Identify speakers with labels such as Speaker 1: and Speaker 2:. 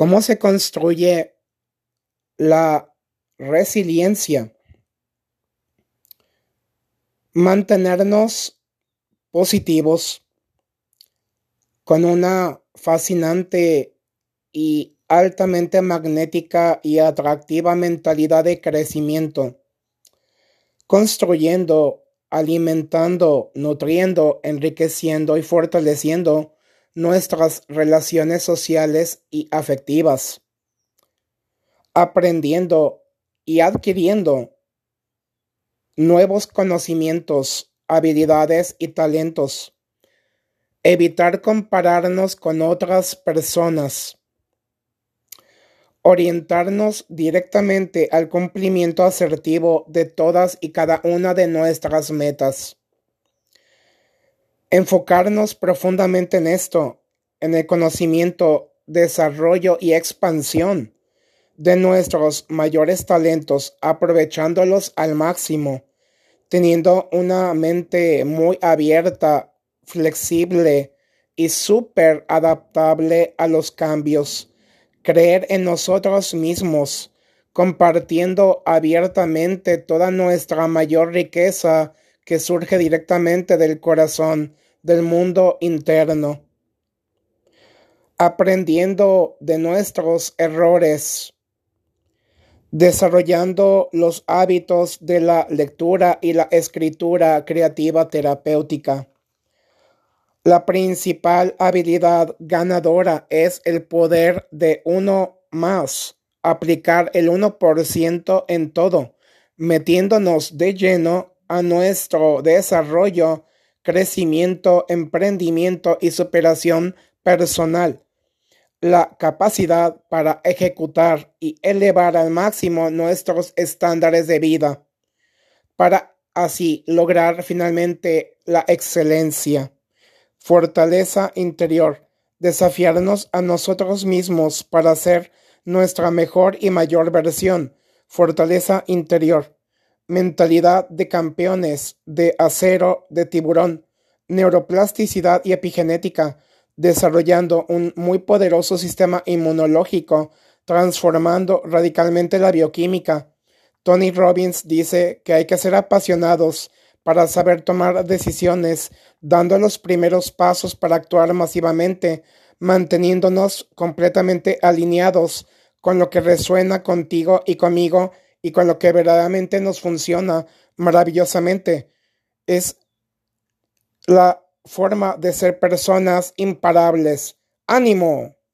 Speaker 1: ¿Cómo se construye la resiliencia? Mantenernos positivos con una fascinante y altamente magnética y atractiva mentalidad de crecimiento, construyendo, alimentando, nutriendo, enriqueciendo y fortaleciendo nuestras relaciones sociales y afectivas, aprendiendo y adquiriendo nuevos conocimientos, habilidades y talentos, evitar compararnos con otras personas, orientarnos directamente al cumplimiento asertivo de todas y cada una de nuestras metas Enfocarnos profundamente en esto, en el conocimiento, desarrollo y expansión de nuestros mayores talentos, aprovechándolos al máximo, teniendo una mente muy abierta, flexible y súper adaptable a los cambios, creer en nosotros mismos, compartiendo abiertamente toda nuestra mayor riqueza que surge directamente del corazón, del mundo interno, aprendiendo de nuestros errores, desarrollando los hábitos de la lectura y la escritura creativa terapéutica. La principal habilidad ganadora es el poder de uno más, aplicar el 1% en todo, metiéndonos de lleno a nuestro desarrollo crecimiento, emprendimiento y superación personal. La capacidad para ejecutar y elevar al máximo nuestros estándares de vida, para así lograr finalmente la excelencia. Fortaleza interior, desafiarnos a nosotros mismos para ser nuestra mejor y mayor versión. Fortaleza interior mentalidad de campeones, de acero, de tiburón, neuroplasticidad y epigenética, desarrollando un muy poderoso sistema inmunológico, transformando radicalmente la bioquímica. Tony Robbins dice que hay que ser apasionados para saber tomar decisiones, dando los primeros pasos para actuar masivamente, manteniéndonos completamente alineados con lo que resuena contigo y conmigo y con lo que verdaderamente nos funciona maravillosamente. Es la forma de ser personas imparables. ¡Ánimo!